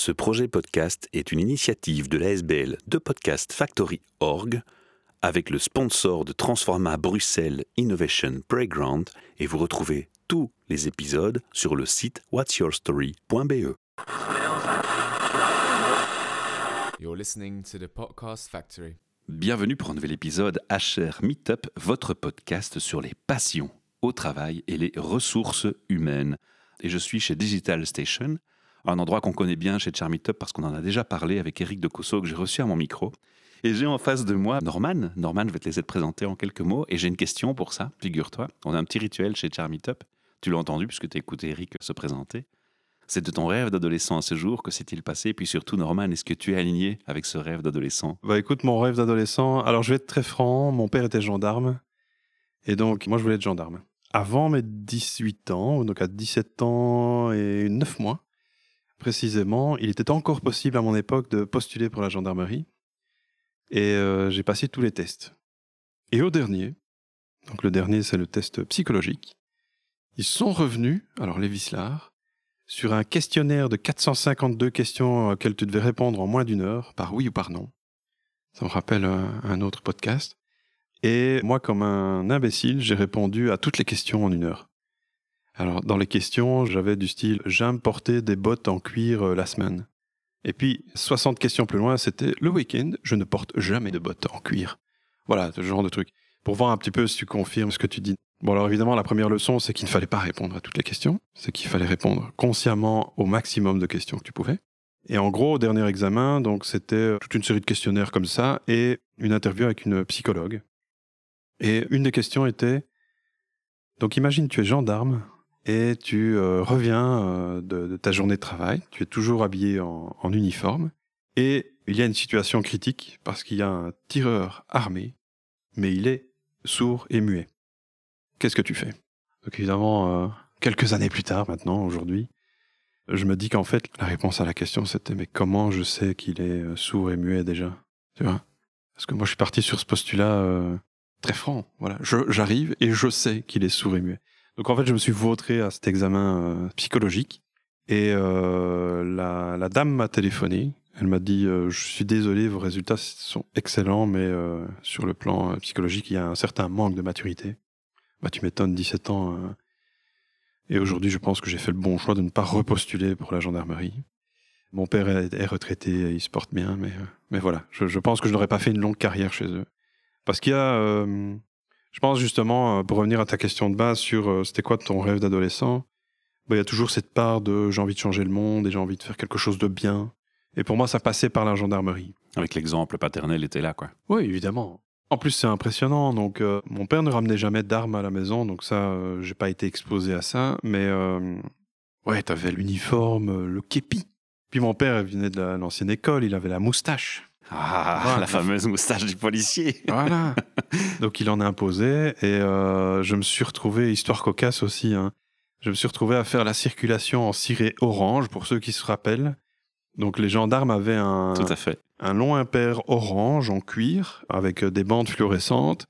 Ce projet podcast est une initiative de l'ASBL de Podcast Factory Org avec le sponsor de Transforma Bruxelles Innovation Playground et vous retrouvez tous les épisodes sur le site whatsyourstory.be. You're listening to the Podcast Factory. Bienvenue pour un nouvel épisode HR Meetup, votre podcast sur les passions au travail et les ressources humaines. Et je suis chez Digital Station, un endroit qu'on connaît bien chez Charmeetup parce qu'on en a déjà parlé avec Eric de Cosso que j'ai reçu à mon micro. Et j'ai en face de moi Norman. Norman, je vais te laisser te présenter en quelques mots. Et j'ai une question pour ça, figure-toi. On a un petit rituel chez Charmeetup. Tu l'as entendu puisque tu as écouté Eric se présenter. C'est de ton rêve d'adolescent à ce jour, que s'est-il passé? Et puis surtout, Norman, est-ce que tu es aligné avec ce rêve d'adolescent? Bah écoute, mon rêve d'adolescent, alors je vais être très franc, mon père était gendarme, et donc moi je voulais être gendarme. Avant mes 18 ans, donc à 17 ans et 9 mois, précisément, il était encore possible à mon époque de postuler pour la gendarmerie, et euh, j'ai passé tous les tests. Et au dernier, donc le dernier c'est le test psychologique, ils sont revenus, alors les sur un questionnaire de 452 questions auxquelles tu devais répondre en moins d'une heure, par oui ou par non. Ça me rappelle un autre podcast. Et moi, comme un imbécile, j'ai répondu à toutes les questions en une heure. Alors, dans les questions, j'avais du style J'aime porter des bottes en cuir euh, la semaine. Et puis, 60 questions plus loin, c'était Le week-end, je ne porte jamais de bottes en cuir. Voilà, ce genre de truc. Pour voir un petit peu si tu confirmes ce que tu dis. Bon, alors évidemment, la première leçon, c'est qu'il ne fallait pas répondre à toutes les questions. C'est qu'il fallait répondre consciemment au maximum de questions que tu pouvais. Et en gros, au dernier examen, donc c'était toute une série de questionnaires comme ça et une interview avec une psychologue. Et une des questions était donc imagine tu es gendarme et tu euh, reviens euh, de, ta journée de travail, tu es toujours habillé en, uniforme. Et il y a une situation critique parce qu'il y a un tireur armé, mais il est sourd et muet. Qu'est-ce que tu fais? Donc évidemment, euh, quelques années plus tard, maintenant, aujourd'hui, je me dis qu'en fait, la réponse à la question, c'était mais comment je sais qu'il est sourd et muet déjà? Tu vois? Parce que moi, je suis parti sur ce postulat très franc. Voilà, j'arrive et je sais qu'il est sourd et muet. Donc en fait, je me suis vautré à cet examen euh, psychologique et euh, la, dame m'a téléphoné. Elle m'a dit Je suis désolé, vos résultats sont excellents, mais sur le plan psychologique, il y a un certain manque de maturité. Bah, tu m'étonnes, 17 ans. Euh. Et aujourd'hui, je pense que j'ai fait le bon choix de ne pas repostuler pour la gendarmerie. Mon père est, retraité, il se porte bien, mais, euh, mais voilà, je, pense que je n'aurais pas fait une longue carrière chez eux. Parce qu'il y a, euh, je pense justement, pour revenir à ta question de base sur c'était quoi ton rêve d'adolescent, bah, il y a toujours cette part de j'ai envie de changer le monde et j'ai envie de faire quelque chose de bien. Et pour moi, ça passait par la gendarmerie. Avec l'exemple paternel était là, quoi. Oui, évidemment. En plus, c'est impressionnant. Donc, euh, mon père ne ramenait jamais d'armes à la maison, donc ça, euh, j'ai pas été exposé à ça. Mais euh, ouais, t'avais l'uniforme, le képi. Puis mon père venait de l'ancienne école, il avait la moustache. Ah, voilà. la fameuse moustache du policier. Voilà. Donc il en a imposé et euh, je me suis retrouvé, histoire cocasse aussi, hein, je me suis retrouvé à faire la circulation en ciré orange, pour ceux qui se rappellent. Donc les gendarmes avaient un, Tout à fait. un long impair orange en cuir avec euh, des bandes fluorescentes.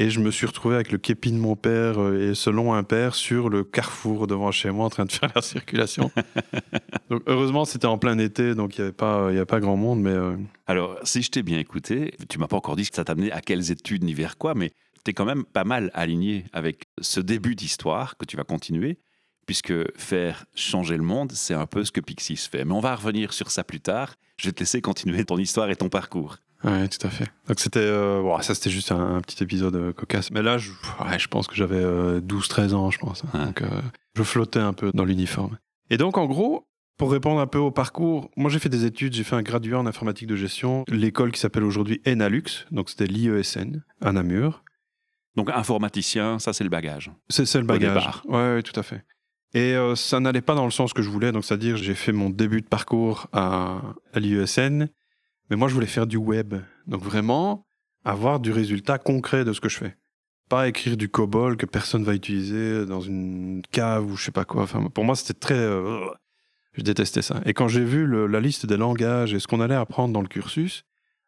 Et je me suis retrouvé avec le képi de mon père euh, et ce long impair sur le carrefour devant chez moi en train de faire la circulation. donc heureusement c'était en plein été, donc il n'y avait, pas, y avait pas grand monde. Mais euh... Alors si je t'ai bien écouté, tu m'as pas encore dit que ça t'amenait à quelles études ni vers quoi, mais tu es quand même pas mal aligné avec ce début d'histoire que tu vas continuer puisque faire changer le monde, c'est un peu ce que Pixis fait. Mais on va revenir sur ça plus tard. Je vais te laisser continuer ton histoire et ton parcours. Ouais, tout à fait. Donc c'était, euh, bon, ça c'était juste un, un, petit épisode euh, cocasse. Mais là, je, ouais, je pense que j'avais euh, 12-13 ans, je pense. Hein. Ouais. Donc euh, je flottais un peu dans l'uniforme. Et donc en gros, pour répondre un peu au parcours, moi j'ai fait des études, j'ai fait un graduat en informatique de gestion, l'école qui s'appelle aujourd'hui Enalux, donc c'était l'IESN à Namur. Donc informaticien, ça c'est le bagage. C'est le bagage. Ouais, ouais, tout à fait. Et euh, ça n'allait pas dans le sens que je voulais, donc c'est-à-dire j'ai fait mon début de parcours à, à l'IESN, mais moi je voulais faire du web. Donc vraiment avoir du résultat concret de ce que je fais. Pas écrire du COBOL que personne va utiliser dans une cave ou je sais pas quoi. Enfin, pour moi c'était très... Euh, je détestais ça. Et quand j'ai vu la liste des langages et ce qu'on allait apprendre dans le cursus,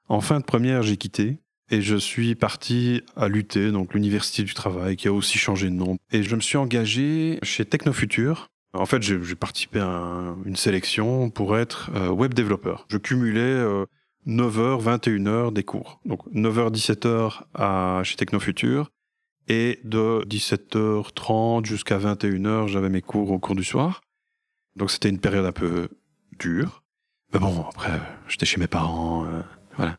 en fin de première j'ai quitté et je suis parti à l'UT, donc l'Université du Travail, qui a aussi changé de nom. Et je me suis engagé chez Technofuture, En fait, j'ai participé à un- une sélection pour être euh, web développeur. Je cumulais euh, 9h, 21h des cours. Donc 9h, 17h à, chez Technofuture. Et de 17h30 jusqu'à 21h, j'avais mes cours au cours du soir. Donc c'était une période un peu dure. Mais bon, après, j'étais chez mes parents. euh, voilà.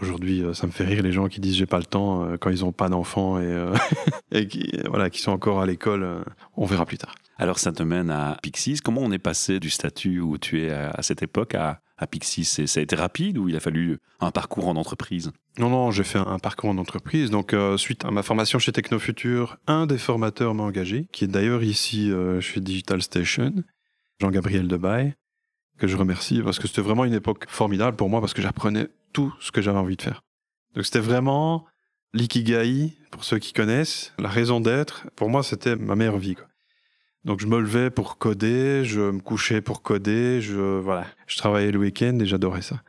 Aujourd'hui, euh, ça me fait rire les gens qui disent j'ai pas le temps euh, quand ils ont pas d'enfants et, qui, voilà, qui sont encore à l'école. on verra plus tard. Alors ça te mène à Pixis. Comment on est passé du statut où tu es à cette époque à, à Pixis Ça a été rapide ou il a fallu un parcours en entreprise? Non, non, j'ai fait un, parcours en entreprise. Donc, euh, suite à ma formation chez Technofuture, un des formateurs m'a engagé, qui est d'ailleurs ici euh, chez Digital Station, Jean-Gabriel Debaille, que je remercie parce que c'était vraiment une époque formidable pour moi parce que j'apprenais tout ce que j'avais envie de faire. Donc, c'était vraiment l'ikigai, pour ceux qui connaissent, la raison d'être. Pour moi, c'était ma meilleure vie. Donc, je me levais pour coder, je me couchais pour coder, je, voilà, je travaillais le week-end et j'adorais ça.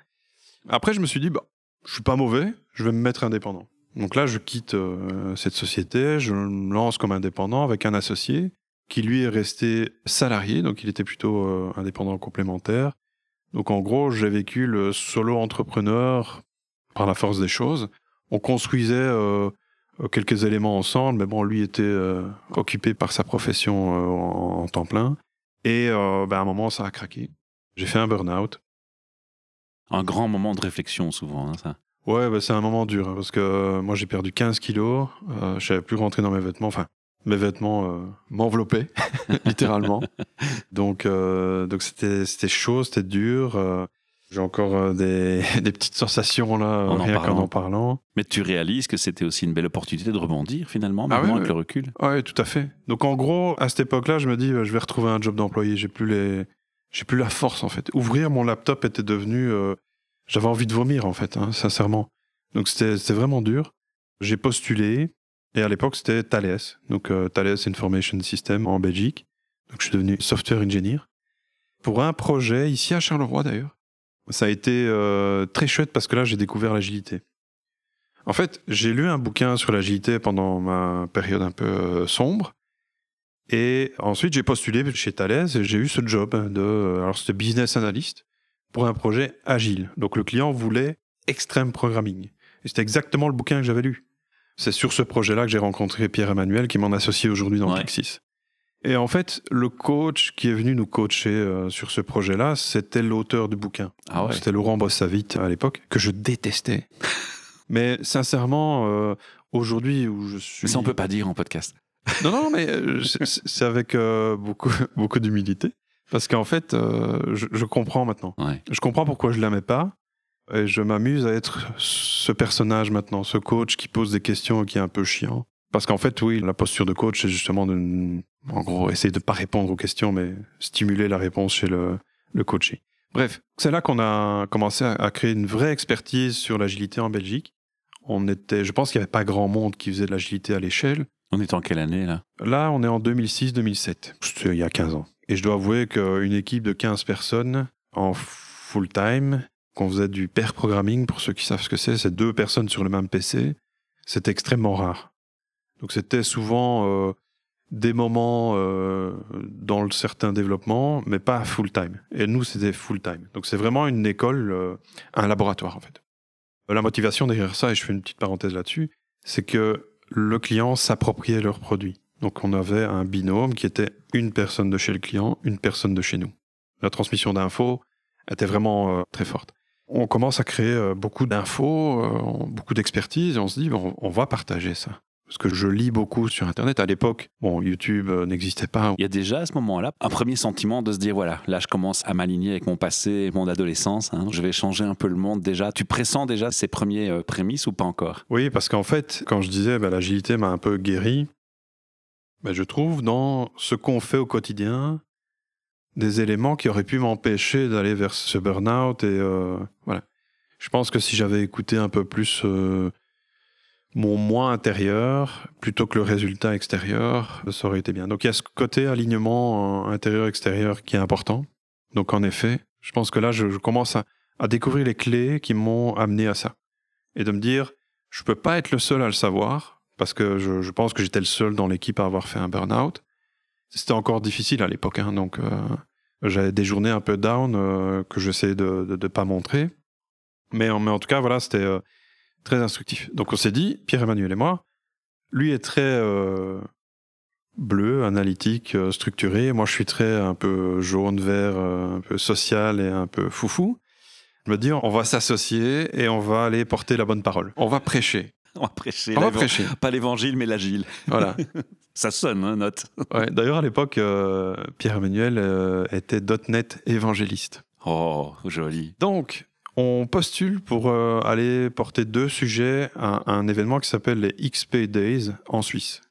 Après, je me suis dit, bah, je suis pas mauvais, je vais me mettre indépendant. Donc là, je quitte euh, cette société, je me lance comme indépendant avec un associé qui lui est resté salarié, donc il était plutôt euh, indépendant complémentaire. Donc en gros, j'ai vécu le solo entrepreneur par la force des choses. On construisait euh, quelques éléments ensemble, mais bon, lui était euh, occupé par sa profession euh, en, en temps plein. Et euh, ben, à un moment, ça a craqué. J'ai fait un burn-out. Un grand moment de réflexion souvent, hein, ça. Ouais, bah, c'est un moment dur hein, parce que euh, moi j'ai perdu 15 kilos, euh, je savais plus rentrer dans mes vêtements, enfin mes vêtements euh, m'enveloppaient littéralement. Donc euh, donc c'était c'était chaud, c'était dur. J'ai encore euh, des, des petites sensations là, En en rien qu'en parlant. en parlant. Mais tu réalises que c'était aussi une belle opportunité de rebondir finalement, Ah maintenant avec le recul? Ouais, tout à fait. Donc en gros, à cette époque-là, je me dis, euh, je vais retrouver un job d'employé. J'ai plus les, j'ai plus la force en fait. Ouvrir mon laptop était devenu, euh, j'avais envie de vomir en fait, hein, sincèrement. Donc c'était, c'était vraiment dur. J'ai postulé et à l'époque c'était Thales, donc euh, Thales Information System en Belgique. Donc je suis devenu software engineer pour un projet ici à Charleroi d'ailleurs. Ça a été euh, très chouette parce que là j'ai découvert l'agilité. En fait, j'ai lu un bouquin sur l'agilité pendant ma période un peu euh, sombre. Et ensuite, j'ai postulé chez Thales et j'ai eu ce job de. euh, Alors, c'était business analyst pour un projet agile. Donc, le client voulait extreme programming. Et c'était exactement le bouquin que j'avais lu. C'est sur ce projet-là que j'ai rencontré Pierre-Emmanuel qui m'en associe aujourd'hui dans Ouais. Pixis. Et en fait, le coach qui est venu nous coacher euh, sur ce projet-là, c'était l'auteur du bouquin. Ah ouais. C'était Laurent Bossavit à l'époque, que je détestais. Mais sincèrement, euh, aujourd'hui où je suis... Mais ça on peut pas dire en podcast. Non, non, mais euh, c'est avec beaucoup, beaucoup d'humilité. Parce qu'en fait, je, je comprends maintenant. Ouais. Je comprends pourquoi je l'aimais pas. Et je m'amuse à être ce personnage maintenant, ce coach qui pose des questions et qui est un peu chiant. Parce qu'en fait, oui, la posture de coach, c'est justement de, en gros, essayer de pas répondre aux questions, mais stimuler la réponse chez le, le coaché. Bref, c'est là qu'on a commencé à, créer une vraie expertise sur l'agilité en Belgique. On était, je pense qu'il n'y avait pas grand monde qui faisait de l'agilité à l'échelle. On est en quelle année là? Là, on est en 2006-2007. C'était il y a 15 ans. Et je dois avouer qu'une équipe de 15 personnes en full-time, qu'on faisait du pair programming, pour ceux qui savent ce que c'est, c'est deux personnes sur le même PC, c'est extrêmement rare. Donc c'était souvent euh, des moments euh, dans le certain développement, mais pas full-time. Et nous, c'était full-time. Donc c'est vraiment une école, euh, un laboratoire en fait. La motivation derrière ça, et je fais une petite parenthèse là-dessus, c'est que le client s'appropriait leurs produits. Donc on avait un binôme qui était une personne de chez le client, une personne de chez nous. La transmission d'infos était vraiment très forte. On commence à créer beaucoup d'infos, beaucoup d'expertise, et on se dit, on va partager ça. Parce que je lis beaucoup sur Internet. À l'époque, bon, YouTube euh, n'existait pas. Il y a déjà à ce moment-là un premier sentiment de se dire voilà, là je commence à m'aligner avec mon passé, mon adolescence, hein, je vais changer un peu le monde déjà. Tu pressens déjà ces premiers euh, prémices ou pas encore? Oui, parce qu'en fait, quand je disais bah, l'agilité m'a un peu guéri, bah, je trouve dans ce qu'on fait au quotidien des éléments qui auraient pu m'empêcher d'aller vers ce burn-out. Et euh, voilà. Je pense que si j'avais écouté un peu plus euh, mon moi intérieur plutôt que le résultat extérieur, ça aurait été bien. Donc il y a ce côté alignement euh, intérieur-extérieur qui est important. Donc en effet, je pense que là, je, commence à, découvrir les clés qui m'ont amené à ça. Et de me dire, je peux pas être le seul à le savoir, parce que je, pense que j'étais le seul dans l'équipe à avoir fait un burn-out. C'était encore difficile à l'époque, hein, donc euh, j'avais des journées un peu down euh, que j'essayais de ne pas montrer. Mais, en- tout cas, voilà, c'était euh, très instructif. Donc on s'est dit, Pierre-Emmanuel et moi, lui est très euh, bleu, analytique, euh, structuré. Moi, je suis très un peu jaune, vert, euh, un peu social et un peu foufou. Je me dis, on va s'associer et on va aller porter la bonne parole. On va prêcher. On va prêcher. On va prêcher. Pas l'évangile, mais l'agile. Voilà. Ça sonne, hein, note. Ouais, D'ailleurs, à l'époque, euh, Pierre-Emmanuel euh, était .NET évangéliste. Oh, joli. Donc, on postule pour euh, aller porter deux sujets à un événement qui s'appelle les XP Days en Suisse.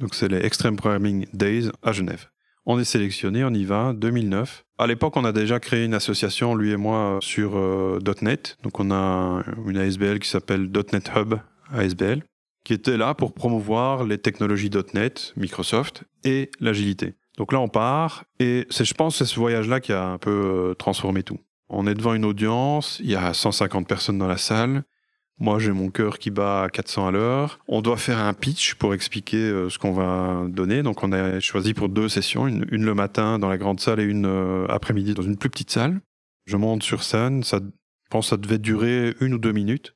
Donc, c'est les Extreme Programming Days à Genève. On est sélectionné, on y va, 2009. À l'époque, on a déjà créé une association, lui et moi, sur euh, .NET. Donc, on a une ASBL qui s'appelle .NET Hub ASBL, qui était là pour promouvoir les technologies .NET, Microsoft et l'agilité. Donc là, on part, et c'est, je pense, c'est ce voyage-là qui a un peu euh, transformé tout. On est devant une audience, il y a 150 personnes dans la salle. Moi, j'ai mon cœur qui bat à 400 à l'heure. On doit faire un pitch pour expliquer euh, ce qu'on va donner. Donc, on a choisi pour deux sessions, une, le matin dans la grande salle et une euh, après-midi dans une plus petite salle. Je monte sur scène, ça, je pense que ça devait durer une ou deux minutes.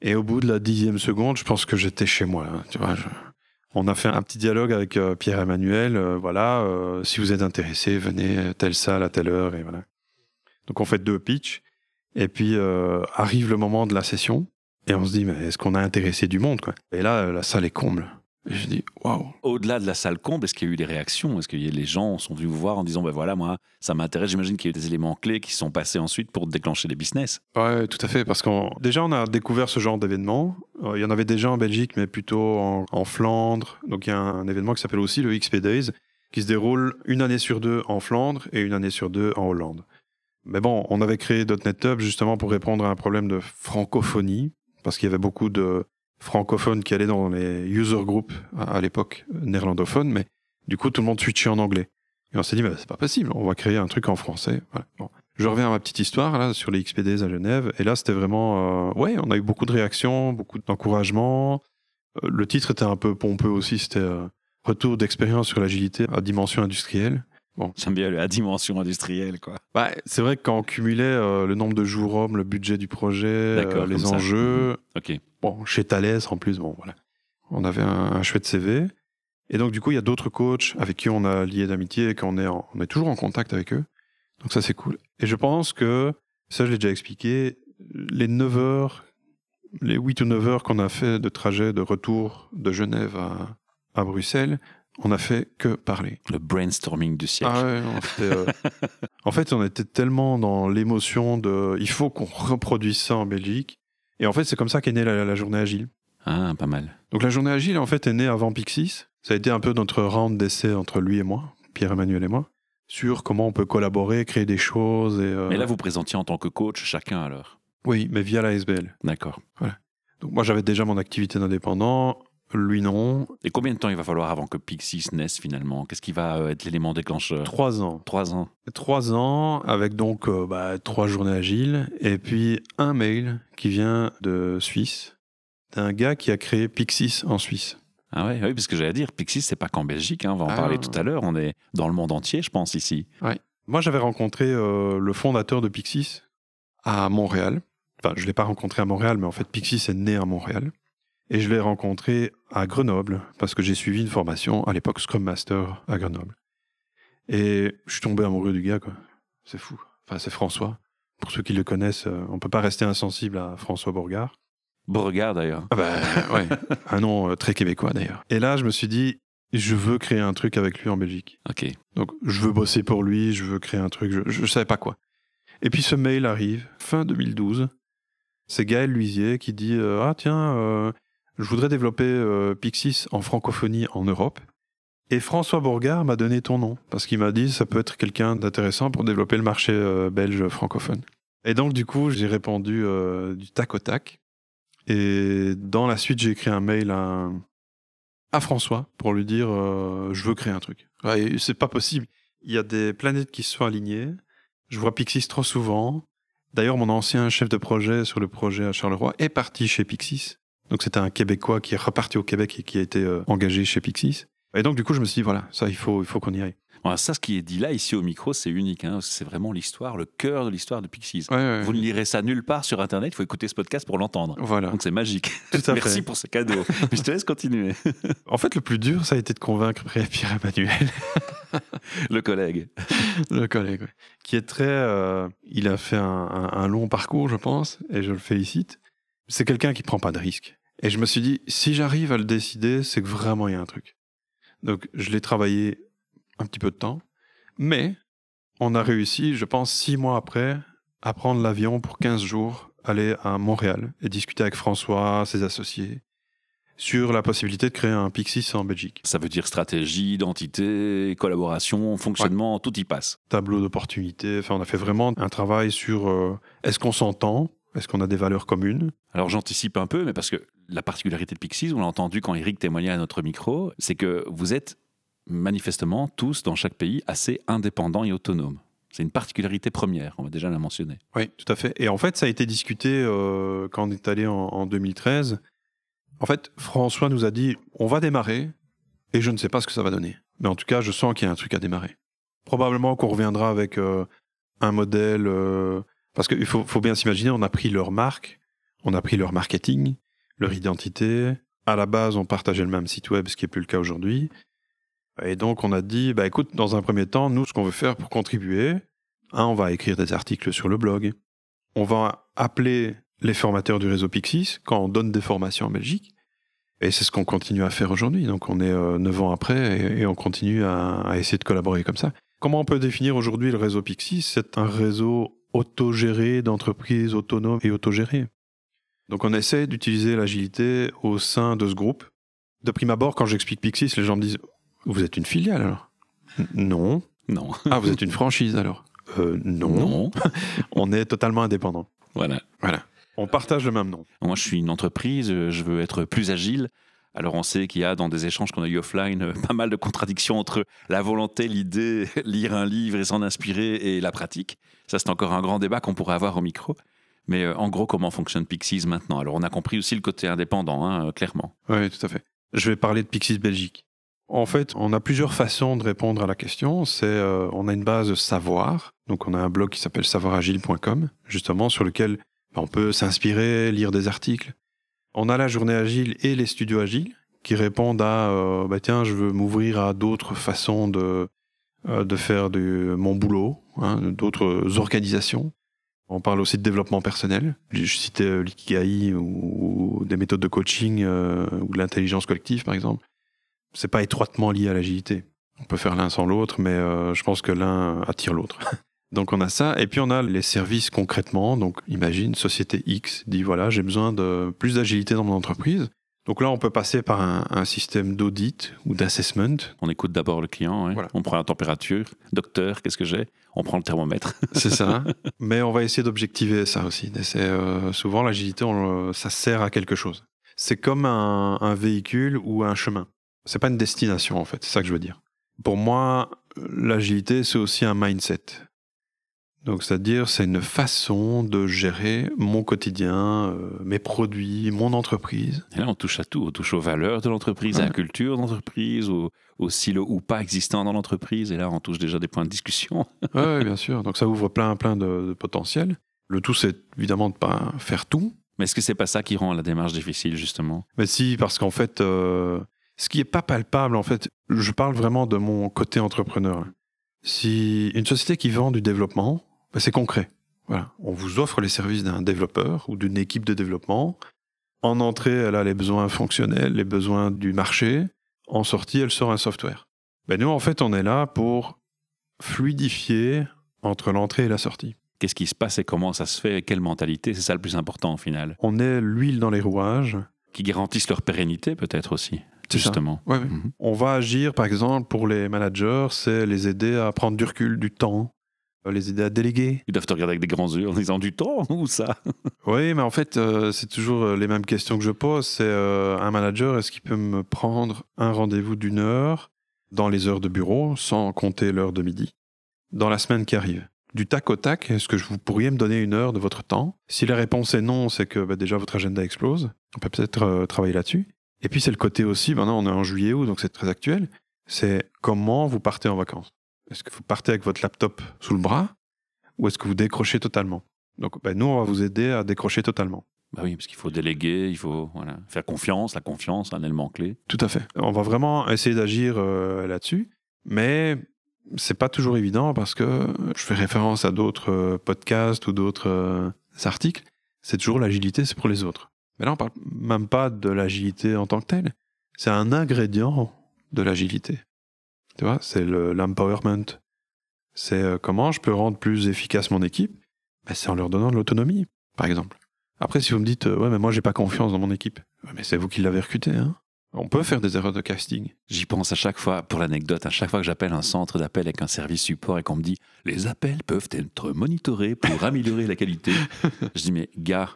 Et au bout de la dixième seconde, je pense que j'étais chez moi. je- On a fait un petit dialogue avec euh, Pierre-Emmanuel. voilà, si vous êtes intéressé, venez à telle salle à telle heure. Et voilà. Donc on fait deux pitchs. Et puis euh, arrive le moment de la session. Et on se dit, mais est-ce qu'on a intéressé du monde quoi? Et là, euh, la salle est comble. Et je dis, waouh Au-delà de la salle comble, est-ce qu'il y a eu des réactions? Est-ce que les gens sont venus vous voir en disant, ben voilà, moi, ça m'intéresse. J'imagine qu'il y a eu des éléments clés qui sont passés ensuite pour déclencher des business. Ouais, tout à fait. Parce qu'on déjà, on a découvert ce genre d'événement. Euh, Il y en avait déjà en Belgique, mais plutôt en, en Flandre. Donc il y a un, événement qui s'appelle aussi le XP Days, qui se déroule une année sur deux en Flandre et une année sur deux en Hollande. Mais bon, on avait créé .NET Hub justement pour répondre à un problème de francophonie, parce qu'il y avait beaucoup de francophones qui allaient dans les user groups à, l'époque néerlandophones, mais du coup tout le monde switchait en anglais. Et on s'est dit, bah, c'est pas possible, on va créer un truc en français. Bon. Je reviens à ma petite histoire là sur les XPDs à Genève, et là c'était vraiment, euh, ouais, on a eu beaucoup de réactions, beaucoup d'encouragement. Euh, le titre était un peu pompeux aussi, c'était euh, Retour d'expérience sur l'agilité à dimension industrielle. J'aime bien la dimension industrielle, quoi. Bah, c'est vrai que quand on cumulait euh, le nombre de jours hommes, le budget du projet, euh, les enjeux, Ok. bon, chez Thales en plus, bon voilà, on avait un, un chouette CV. Et donc du coup, il y a d'autres coachs avec qui on a lié d'amitié et qu'on est, en- on est toujours en contact avec eux. Donc ça, c'est cool. Et je pense que, ça je l'ai déjà expliqué, les 9 heures, les 8 ou 9 heures qu'on a fait de trajet de retour de Genève à, à Bruxelles, on a fait que parler. Le brainstorming du siècle. Ah ouais, euh, en fait, on était tellement dans l'émotion de il faut qu'on reproduise ça en Belgique. Et en fait, c'est comme ça qu'est née la, la journée agile. Ah, pas mal. Donc la journée agile, en fait, est née avant Pixis. Ça a été un peu notre round d'essai entre lui et moi, Pierre-Emmanuel et moi, sur comment on peut collaborer, créer des choses. Et, euh, Mais là, vous présentiez en tant que coach chacun alors. Oui, mais via la SBL. D'accord. Donc moi, j'avais déjà mon activité d'indépendant. Lui, non. Et combien de temps il va falloir avant que Pixis naisse finalement? Qu'est-ce qui va euh, être l'élément déclencheur? Trois ans. Trois ans. Trois ans avec donc euh, bah, trois journées agiles et puis un mail qui vient de Suisse d'un gars qui a créé Pixis en Suisse. Ah ouais, oui, parce que j'allais dire, Pixis, c'est pas qu'en Belgique, hein, on va en Ah. parler tout à l'heure, on est dans le monde entier, je pense, ici. Moi, j'avais rencontré euh, le fondateur de Pixis à Montréal. Enfin, je l'ai pas rencontré à Montréal, mais en fait, Pixis est né à Montréal. Et je l'ai rencontré à Grenoble parce que j'ai suivi une formation à l'époque Scrum Master à Grenoble. Et je suis tombé amoureux du gars, quoi. C'est fou. Enfin, c'est François. Pour ceux qui le connaissent, euh, on peut pas rester insensible à François Bourgard. Beauregard d'ailleurs. Ah bah ouais, un nom euh, très québécois d'ailleurs. Et là, je me suis dit, je veux créer un truc avec lui en Belgique. Ok. Donc, je veux bosser pour lui, je veux créer un truc, je ne savais pas quoi. Et puis ce mail arrive, fin 2012. C'est Gaël Luisier qui dit euh, Ah, tiens, euh, je voudrais développer euh, Pixis en francophonie en Europe. Et François Bourgard m'a donné ton nom, parce qu'il m'a dit Ça peut être quelqu'un d'intéressant pour développer le marché euh, belge francophone. Et donc, du coup, j'ai répondu euh, du tac au tac. Et dans la suite, j'ai écrit un mail à, François pour lui dire je veux créer un truc. C'est pas possible. Il y a des planètes qui se sont alignées. Je vois Pixis trop souvent. D'ailleurs, mon ancien chef de projet sur le projet à Charleroi est parti chez Pixis. Donc c'était un Québécois qui est reparti au Québec et qui a été euh, engagé chez Pixis. Et donc, du coup, je me suis dit, voilà, ça, il faut, il faut qu'on y aille. Ça, ce qui est dit là, ici au micro, c'est unique. hein, c'est vraiment l'histoire, le cœur de l'histoire de Pixies. Ouais, ouais, Vous ne lirez ça nulle part sur Internet, il faut écouter ce podcast pour l'entendre. Voilà, Donc c'est magique. tout à Merci fait. pour ce cadeau. Mais je te laisse continuer. En fait, le plus dur, ça a été de convaincre Pierre Emmanuel, Le collègue. le collègue, qui est très. euh, il a fait un, un- un long parcours, je pense, et je le félicite. C'est quelqu'un qui prend pas de risques. Et je me suis dit, si j'arrive à le décider, c'est que vraiment il y a un truc. Donc, je l'ai travaillé un petit peu de temps, mais on a réussi, je pense, six mois après, à prendre l'avion pour 15 jours, aller à Montréal et discuter avec François, ses associés, sur la possibilité de créer un Pixis en Belgique. Ça veut dire stratégie, identité, collaboration, fonctionnement, tout y passe. tableau d'opportunités. Enfin, on a fait vraiment un travail sur euh, est-ce qu'on s'entend, est-ce qu'on a des valeurs communes? Alors j'anticipe un peu, mais parce que la particularité de Pixies, on l'a entendu quand Eric témoignait à notre micro, c'est que vous êtes manifestement tous dans chaque pays assez indépendants et autonomes. C'est une particularité première, on va déjà la mentionner. Oui, tout à fait. Et en fait, ça a été discuté euh, quand on est allé en, en 2013. En fait, François nous a dit on va démarrer et je ne sais pas ce que ça va donner. Mais en tout cas, je sens qu'il y a un truc à démarrer. Probablement qu'on reviendra avec euh, un modèle. euh, parce qu'il faut, faut bien s'imaginer, on a pris leur marque, on a pris leur marketing, leur identité. À la base, on partageait le même site web, ce qui n'est plus le cas aujourd'hui. Et donc, on a dit bah, écoute, dans un premier temps, nous, ce qu'on veut faire pour contribuer, un, on va écrire des articles sur le blog. On va appeler les formateurs du réseau Pixis quand on donne des formations en Belgique. Et c'est ce qu'on continue à faire aujourd'hui. Donc on est euh, neuf ans après et, on continue à essayer de collaborer comme ça. Comment on peut définir aujourd'hui le réseau Pixis? C'est un réseau autogéré d'entreprises autonomes et autogérées. Donc on essaie d'utiliser l'agilité au sein de ce groupe. De prime abord, quand j'explique Pixis, les gens me disent Vous êtes une filiale alors? Non. Non. Ah, vous êtes une franchise alors? Euh, non. Non. On est totalement indépendant. Voilà. Voilà. On partage le même nom. Moi, je suis une entreprise, euh, je veux être plus agile. Alors, on sait qu'il y a dans des échanges qu'on a eu offline euh, pas mal de contradictions entre la volonté, l'idée, lire un livre et s'en inspirer et la pratique. Ça, c'est encore un grand débat qu'on pourrait avoir au micro. Mais euh, en gros, comment fonctionne Pixies maintenant? Alors, on a compris aussi le côté indépendant, hein, euh, clairement. Oui, tout à fait. Je vais parler de Pixis Belgique. En fait, on a plusieurs façons de répondre à la question. C'est, euh, on a une base savoir. Donc, on a un blog qui s'appelle savoiragile.com, justement, sur lequel ben, on peut s'inspirer, lire des articles. On a la journée agile et les studios agiles qui répondent à, bah, tiens, je veux m'ouvrir à d'autres façons de, de faire mon boulot, hein, d'autres organisations. On parle aussi de développement personnel. Je citais euh, l'ikigai ou, des méthodes de coaching euh, ou de l'intelligence collective, par exemple. C'est pas étroitement lié à l'agilité. On peut faire l'un sans l'autre, mais euh, je pense que l'un attire l'autre. Donc on a ça, et puis on a les services concrètement. Donc imagine, société X dit voilà, j'ai besoin de plus d'agilité dans mon entreprise. Donc là, on peut passer par un, un système d'audit ou d'assessment. On écoute d'abord le client. Voilà. on prend la température. Docteur, qu'est-ce que j'ai? On prend le thermomètre. C'est ça. Mais on va essayer d'objectiver ça aussi. Euh, souvent, l'agilité, ça sert à quelque chose. C'est comme un, un véhicule ou un chemin. C'est pas une destination, en fait. C'est ça que je veux dire. Pour moi, l'agilité, c'est aussi un mindset. Donc, c'est-à-dire, c'est une façon de gérer mon quotidien, euh, mes produits, mon entreprise. Et là, on touche à tout. On touche aux valeurs de l'entreprise, à la culture de l'entreprise, aux, aux silos ou pas existants dans l'entreprise. Et là, on touche déjà des points de discussion. Oui, ouais, bien sûr. Donc, ça ouvre plein, plein de, de potentiel. Le tout, c'est évidemment de pas faire tout. Mais est-ce que c'est pas ça qui rend la démarche difficile, justement? Mais si, parce qu'en fait, euh, ce qui est pas palpable, en fait, je parle vraiment de mon côté entrepreneur. Si une société qui vend du développement, ben, c'est concret. Voilà. On vous offre les services d'un développeur ou d'une équipe de développement. En entrée, elle a les besoins fonctionnels, les besoins du marché. En sortie, elle sort un software. Ben, nous, en fait, on est là pour fluidifier entre l'entrée et la sortie. Qu'est-ce qui se passe et comment ça se fait et quelle mentalité? C'est ça le plus important, au final. On est l'huile dans les rouages. Qui garantissent leur pérennité, peut-être aussi. Justement. Ouais, ouais. Mhm. On va agir, par exemple, pour les managers, c'est les aider à prendre du recul, du temps, les aider à déléguer. Ils doivent te regarder avec des grands yeux en disant du temps ou ça? Oui, mais en fait, euh, c'est toujours euh, les mêmes questions que je pose. C'est euh, un manager, est-ce qu'il peut me prendre un rendez-vous d'une heure dans les heures de bureau, sans compter l'heure de midi, dans la semaine qui arrive? Du tac au tac, est-ce que vous pourriez me donner une heure de votre temps? Si la réponse est non, c'est que bah, déjà votre agenda explose. On peut peut-être euh, travailler là-dessus. Et puis c'est le côté aussi, maintenant on est en juillet août, donc c'est très actuel. c'est comment vous partez en vacances? Est-ce que vous partez avec votre laptop sous le bras ou est-ce que vous décrochez totalement? Donc, ben, nous, on va vous aider à décrocher totalement. Bah oui, parce qu'il faut déléguer, il faut voilà, faire confiance. La confiance, un élément clé. Tout à fait. On va vraiment essayer d'agir euh, là-dessus, mais c'est pas toujours évident parce que je fais référence à d'autres euh, podcasts ou d'autres euh, articles. C'est toujours l'agilité, c'est pour les autres. Mais là, on parle même pas de l'agilité en tant que telle. C'est un ingrédient de l'agilité. Tu vois, c'est le- l'empowerment. C'est euh, comment je peux rendre plus efficace mon équipe? Ben, C'est en leur donnant de l'autonomie, par exemple. Après, si vous me dites, euh, ouais, mais moi, j'ai pas confiance dans mon équipe. Mais c'est vous qui l'avez recruté, hein. On peut faire des erreurs de casting. J'y pense à chaque fois, pour l'anecdote, à chaque fois que j'appelle un centre d'appel avec un service support et qu'on me dit les appels peuvent être monitorés pour améliorer la qualité. Je dis mais gars,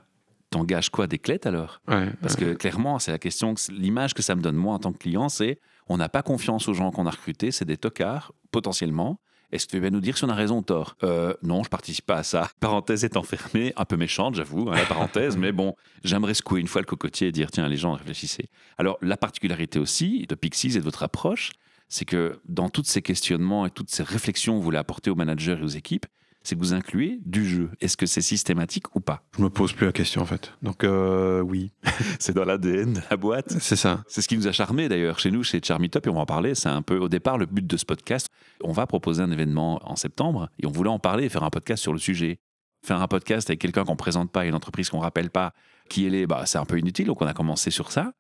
t'engages quoi des clés alors? Ouais, Parce que clairement, c'est la question, que- l'image que ça me donne moi en tant que client, c'est on n'a pas confiance aux gens qu'on a recrutés, c'est des tocards potentiellement. Est-ce que tu veux bien nous dire si on a raison ou tort? Euh, Non, je participe pas à ça. Parenthèse étant fermée, un peu méchante, j'avoue, hein, la parenthèse, mais bon, j'aimerais secouer une fois le cocotier et dire tiens, les gens, réfléchissez. Alors, la particularité aussi de Pixies et de votre approche, c'est que dans tous ces questionnements et toutes ces réflexions que vous voulez apporter aux managers et aux équipes, c'est que vous incluez du jeu. Est-ce que c'est systématique ou pas? Je me pose plus la question, en fait. Donc, euh, oui, C'est dans l'ADN de la boîte. c'est ça. C'est ce qui nous a charmé d'ailleurs chez nous, chez Charmy Top, et on va en parler. C'est un peu au départ le but de ce podcast. On va proposer un événement en septembre et on voulait en parler et faire un podcast sur le sujet. Faire un podcast avec quelqu'un qu'on ne présente pas, une entreprise qu'on ne rappelle pas qui elle est, bah, c'est un peu inutile. Donc on a commencé sur ça.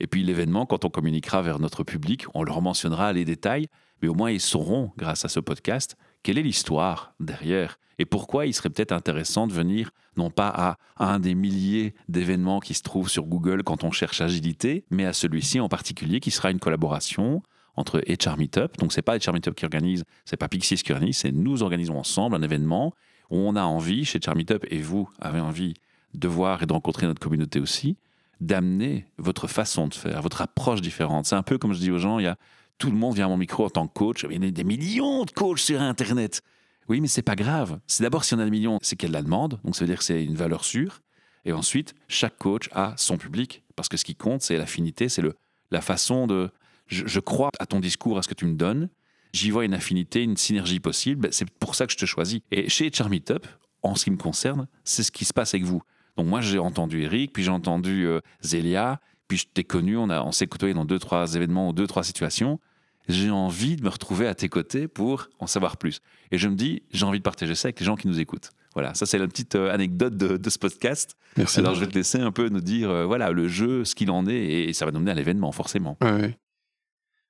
Et puis l'événement, quand on communiquera vers notre public, on leur mentionnera les détails, mais au moins ils sauront, grâce à ce podcast, quelle est l'histoire derrière et pourquoi il serait peut-être intéressant de venir, non pas à un des milliers d'événements qui se trouvent sur Google quand on cherche agilité, mais à celui-ci en particulier qui sera une collaboration entre HR Meetup. Donc c'est pas HR Meetup qui organise, c'est pas Pixies qui organise, c'est nous organisons ensemble un événement où on a envie, chez HR et vous avez envie de voir et de rencontrer notre communauté aussi, d'amener votre façon de faire, votre approche différente. C'est un peu comme je dis aux gens, il y a tout le monde vient à mon micro en tant que coach. Il y a des millions de coachs sur Internet. Oui, mais c'est pas grave. C'est d'abord si on a des millions, c'est qu'il y a de la demande, donc ça veut dire que c'est une valeur sûre. Et ensuite, chaque coach a son public, parce que ce qui compte, c'est l'affinité, c'est la façon de. Je, je crois à ton discours, à ce que tu me donnes. J'y vois une affinité, une synergie possible. Ben, C'est pour ça que je te choisis. Et chez Charmy Top, en ce qui me concerne, c'est ce qui se passe avec vous. Donc moi, j'ai entendu Eric, puis j'ai entendu euh, Zélia, puis je t'ai connu, on, a- on s'est côtoyé dans deux, trois événements ou deux, trois situations. J'ai envie de me retrouver à tes côtés pour en savoir plus. Et je me dis, j'ai envie de partager ça avec les gens qui nous écoutent. Voilà, ça c'est la petite euh, anecdote de, de ce podcast. Merci. Alors je vais te laisser un peu nous dire, euh, voilà, le jeu, ce qu'il en est, et, ça va nous mener à l'événement, forcément. Ouais, ouais.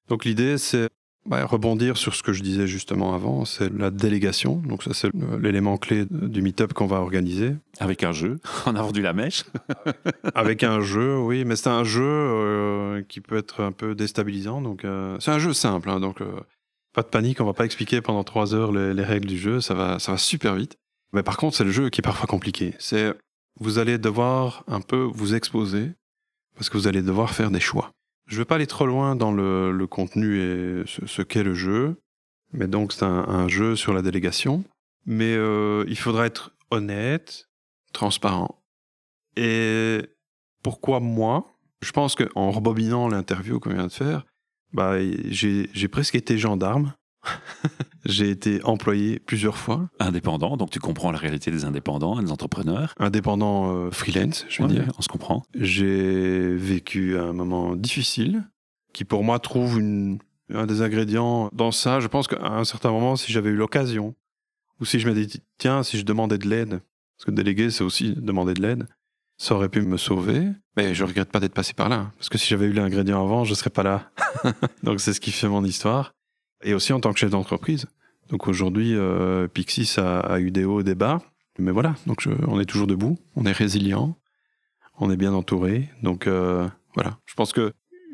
Donc l'idée, c'est bah, rebondir sur ce que je disais justement avant, c'est la délégation. Donc ça, c'est l'élément clé du meet-up qu'on va organiser. Avec un jeu, on a vendu la mèche. Avec un jeu, oui, mais c'est un jeu euh, qui peut être un peu déstabilisant. Donc euh, c'est un jeu simple, hein, donc euh, pas de panique, on va pas expliquer pendant trois heures les, les règles du jeu, ça va, ça va super vite. Mais par contre, c'est le jeu qui est parfois compliqué. C'est vous allez devoir un peu vous exposer parce que vous allez devoir faire des choix. Je vais pas aller trop loin dans le, contenu et ce, qu'est le jeu, mais donc c'est un, jeu sur la délégation. Mais euh, il faudra être honnête, transparent. Et pourquoi moi? Je pense qu'en rebobinant l'interview qu'on vient de faire, bah, j'ai presque été gendarme. j'ai été employé plusieurs fois, Indépendant, donc tu comprends la réalité des indépendants, des entrepreneurs. indépendant euh, freelance, je veux Ouais, dire. on se comprend. J'ai vécu un moment difficile qui pour moi trouve une, un des ingrédients dans ça. Je pense qu'à un certain moment, si j'avais eu l'occasion, ou si je m'étais dit, tiens, si je demandais de l'aide, parce que déléguer, c'est aussi demander de l'aide, ça aurait pu me sauver. Mais je regrette pas d'être passé par là, hein, parce que si j'avais eu l'ingrédient avant, je serais pas là. Donc c'est ce qui fait mon histoire. Et aussi en tant que chef d'entreprise. Donc aujourd'hui, euh, Pixis a, eu des hauts des bas. Mais voilà, donc on est toujours debout, on est résilient, on est bien entouré. Donc euh, voilà, je pense que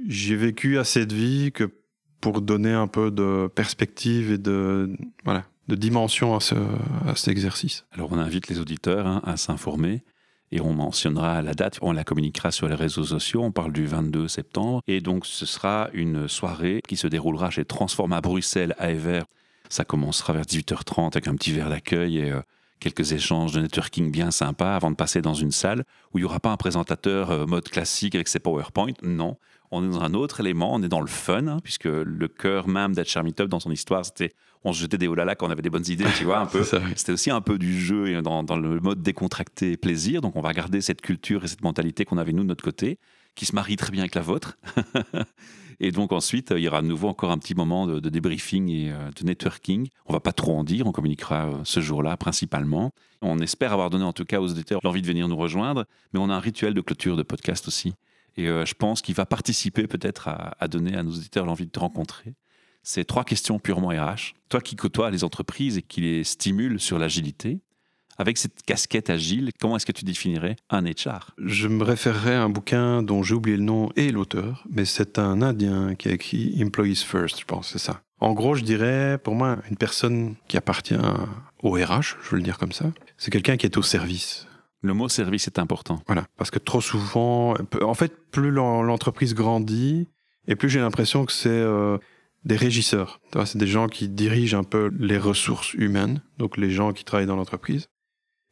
j'ai vécu assez de vie que pour donner un peu de perspective et de, voilà, de dimension à, ce, à cet exercice. Alors on invite les auditeurs hein, à s'informer et on mentionnera la date, on la communiquera sur les réseaux sociaux, on parle du 22 septembre et donc ce sera une soirée qui se déroulera chez Transforma Bruxelles à Ever. Ça commencera vers 18h30 avec un petit verre d'accueil et euh, quelques échanges de networking bien sympas avant de passer dans une salle où il n'y aura pas un présentateur euh, mode classique avec ses PowerPoint. Non, on est dans un autre élément, on est dans le fun, hein, puisque le cœur même d'Hatcher Meetup dans son histoire, c'était on se jetait des olala quand on avait des bonnes idées, tu vois, un peu. C'était aussi un peu du jeu et dans, dans le mode décontracté plaisir. Donc on va garder cette culture et cette mentalité qu'on avait nous de notre côté, qui se marie très bien avec la vôtre. et donc ensuite, il y aura à nouveau encore un petit moment de, débriefing et euh, de networking. On va pas trop en dire, on communiquera euh, ce jour-là principalement. On espère avoir donné en tout cas aux auditeurs l'envie de venir nous rejoindre, mais on a un rituel de clôture de podcast aussi. Et euh, je pense qu'il va participer peut-être à, à donner à nos auditeurs l'envie de te rencontrer. C'est trois questions purement RH. Toi qui côtoies les entreprises et qui les stimules sur l'agilité, avec cette casquette agile, comment est-ce que tu définirais un HR Je me référerais à un bouquin dont j'ai oublié le nom et l'auteur, mais c'est un Indien qui a écrit Employees First, je pense, c'est ça. En gros, je dirais, pour moi, une personne qui appartient au RH, je veux le dire comme ça, c'est quelqu'un qui est au service. Le mot service est important. Voilà, parce que trop souvent, en fait, plus l'en- l'entreprise grandit, et plus j'ai l'impression que c'est euh, des régisseurs. C'est des gens qui dirigent un peu les ressources humaines, donc les gens qui travaillent dans l'entreprise.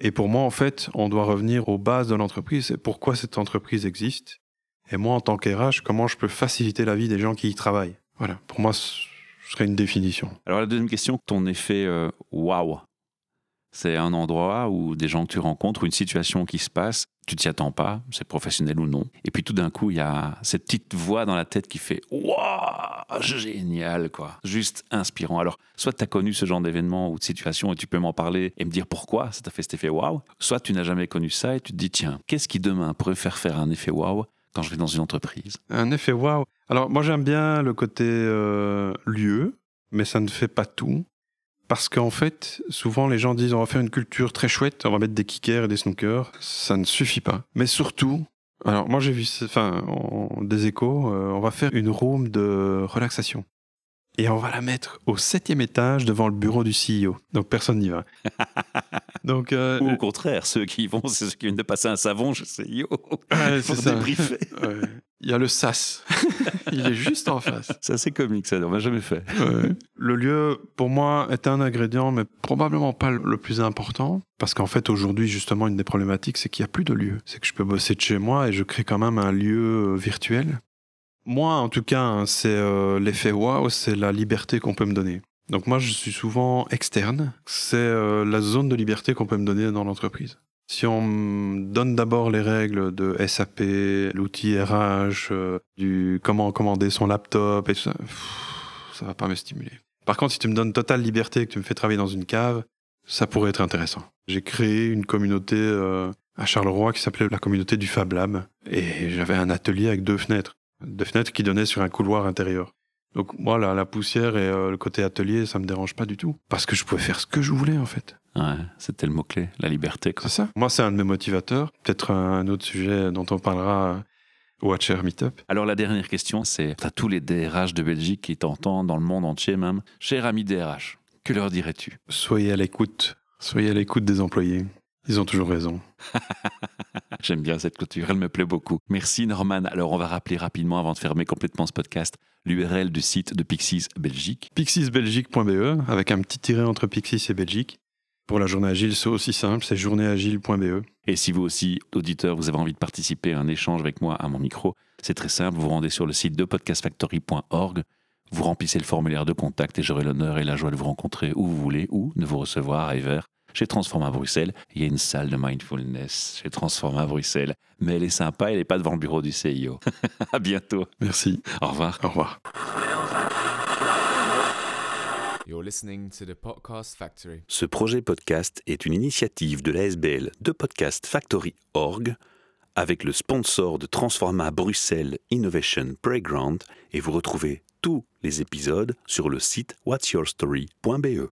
Et pour moi, en fait, on doit revenir aux bases de l'entreprise. C'est pourquoi cette entreprise existe. Et moi, en tant qu'RH, comment je peux faciliter la vie des gens qui y travaillent? Voilà, pour moi, ce serait une définition. Alors la deuxième question, ton effet euh, waouh. C'est un endroit où des gens que tu rencontres, une situation qui se passe, tu t'y attends pas, c'est professionnel ou non. Et puis tout d'un coup, il y a cette petite voix dans la tête qui fait Waouh, génial, quoi. Juste inspirant. Alors, soit tu as connu ce genre d'événement ou de situation et tu peux m'en parler et me dire pourquoi ça t'a fait cet effet waouh, soit tu n'as jamais connu ça et tu te dis Tiens, qu'est-ce qui demain pourrait faire faire un effet waouh quand je vais dans une entreprise? Un effet waouh. Alors, moi, j'aime bien le côté euh, lieu, mais ça ne fait pas tout. Parce qu'en fait, souvent, les gens disent on va faire une culture très chouette, on va mettre des kickers et des snookers. Ça ne suffit pas. Mais surtout, alors moi j'ai vu, enfin, en- des échos, euh, on va faire une room de relaxation. Et on va la mettre au septième étage devant le bureau du CEO. Donc personne n'y va. Donc, euh, Ou au contraire, ceux qui y vont, c'est ceux qui viennent de passer un savon chez CEO ouais, pour débriefer. Ouais. Il y a le SAS. Il est juste en face. C'est assez comique, ça, on l'a jamais fait. Ouais. Le lieu, pour moi, est un ingrédient, mais probablement pas le plus important. Parce qu'en fait, aujourd'hui, justement, une des problématiques, c'est qu'il n'y a plus de lieu. C'est que je peux bosser de chez moi et je crée quand même un lieu euh, virtuel. Moi, en tout cas, hein, c'est euh, l'effet waouh, c'est la liberté qu'on peut me donner. Donc moi, je suis souvent externe. C'est euh, la zone de liberté qu'on peut me donner dans l'entreprise. Si on donne d'abord les règles de SAP, l'outil RH, euh, du comment commander son laptop et tout ça, ça va pas me stimuler. Par contre, si tu me donnes totale liberté et que tu me fais travailler dans une cave, ça pourrait être intéressant. J'ai créé une communauté euh, à Charleroi qui s'appelait la communauté du Fab Lab et j'avais un atelier avec deux fenêtres, deux fenêtres qui donnaient sur un couloir intérieur. Donc moi, la, la poussière et euh, le côté atelier, ça me dérange pas du tout parce que je pouvais faire ce que je voulais en fait. Ouais, c'était le mot-clé, la liberté. C'est ça. Moi, c'est un de mes motivateurs. Peut-être un autre sujet dont on parlera au Watcher Meetup. Alors la dernière question, c'est à tous les DRH de Belgique qui t'entendent dans le monde entier même. Cher ami DRH, que leur dirais-tu? Soyez à l'écoute. Soyez à l'écoute des employés. Ils ont toujours raison. J'aime bien cette clôture, elle me plaît beaucoup. Merci Norman. Alors on va rappeler rapidement avant de fermer complètement ce podcast l'URL du site de Pixies Belgique. pixisbelgique.be avec un petit tiret entre Pixis et Belgique. Pour la journée agile, c'est aussi simple, c'est journéeagile.be. Et si vous aussi, auditeur, vous avez envie de participer à un échange avec moi à mon micro, c'est très simple, vous vous rendez sur le site de podcastfactory.org, vous remplissez le formulaire de contact et j'aurai l'honneur et la joie de vous rencontrer où vous voulez ou de vous recevoir à Ever. Chez Transforma Bruxelles, il y a une salle de mindfulness chez Transforma Bruxelles. Mais elle est sympa, elle n'est pas devant le bureau du CIO. à bientôt. Merci. Au revoir. Au revoir. You're listening to the Podcast Factory. Ce projet podcast est une initiative de l'ASBL de Podcast Factory Org avec le sponsor de Transforma Bruxelles Innovation Playground et vous retrouvez tous les épisodes sur le site whatsyourstory.be.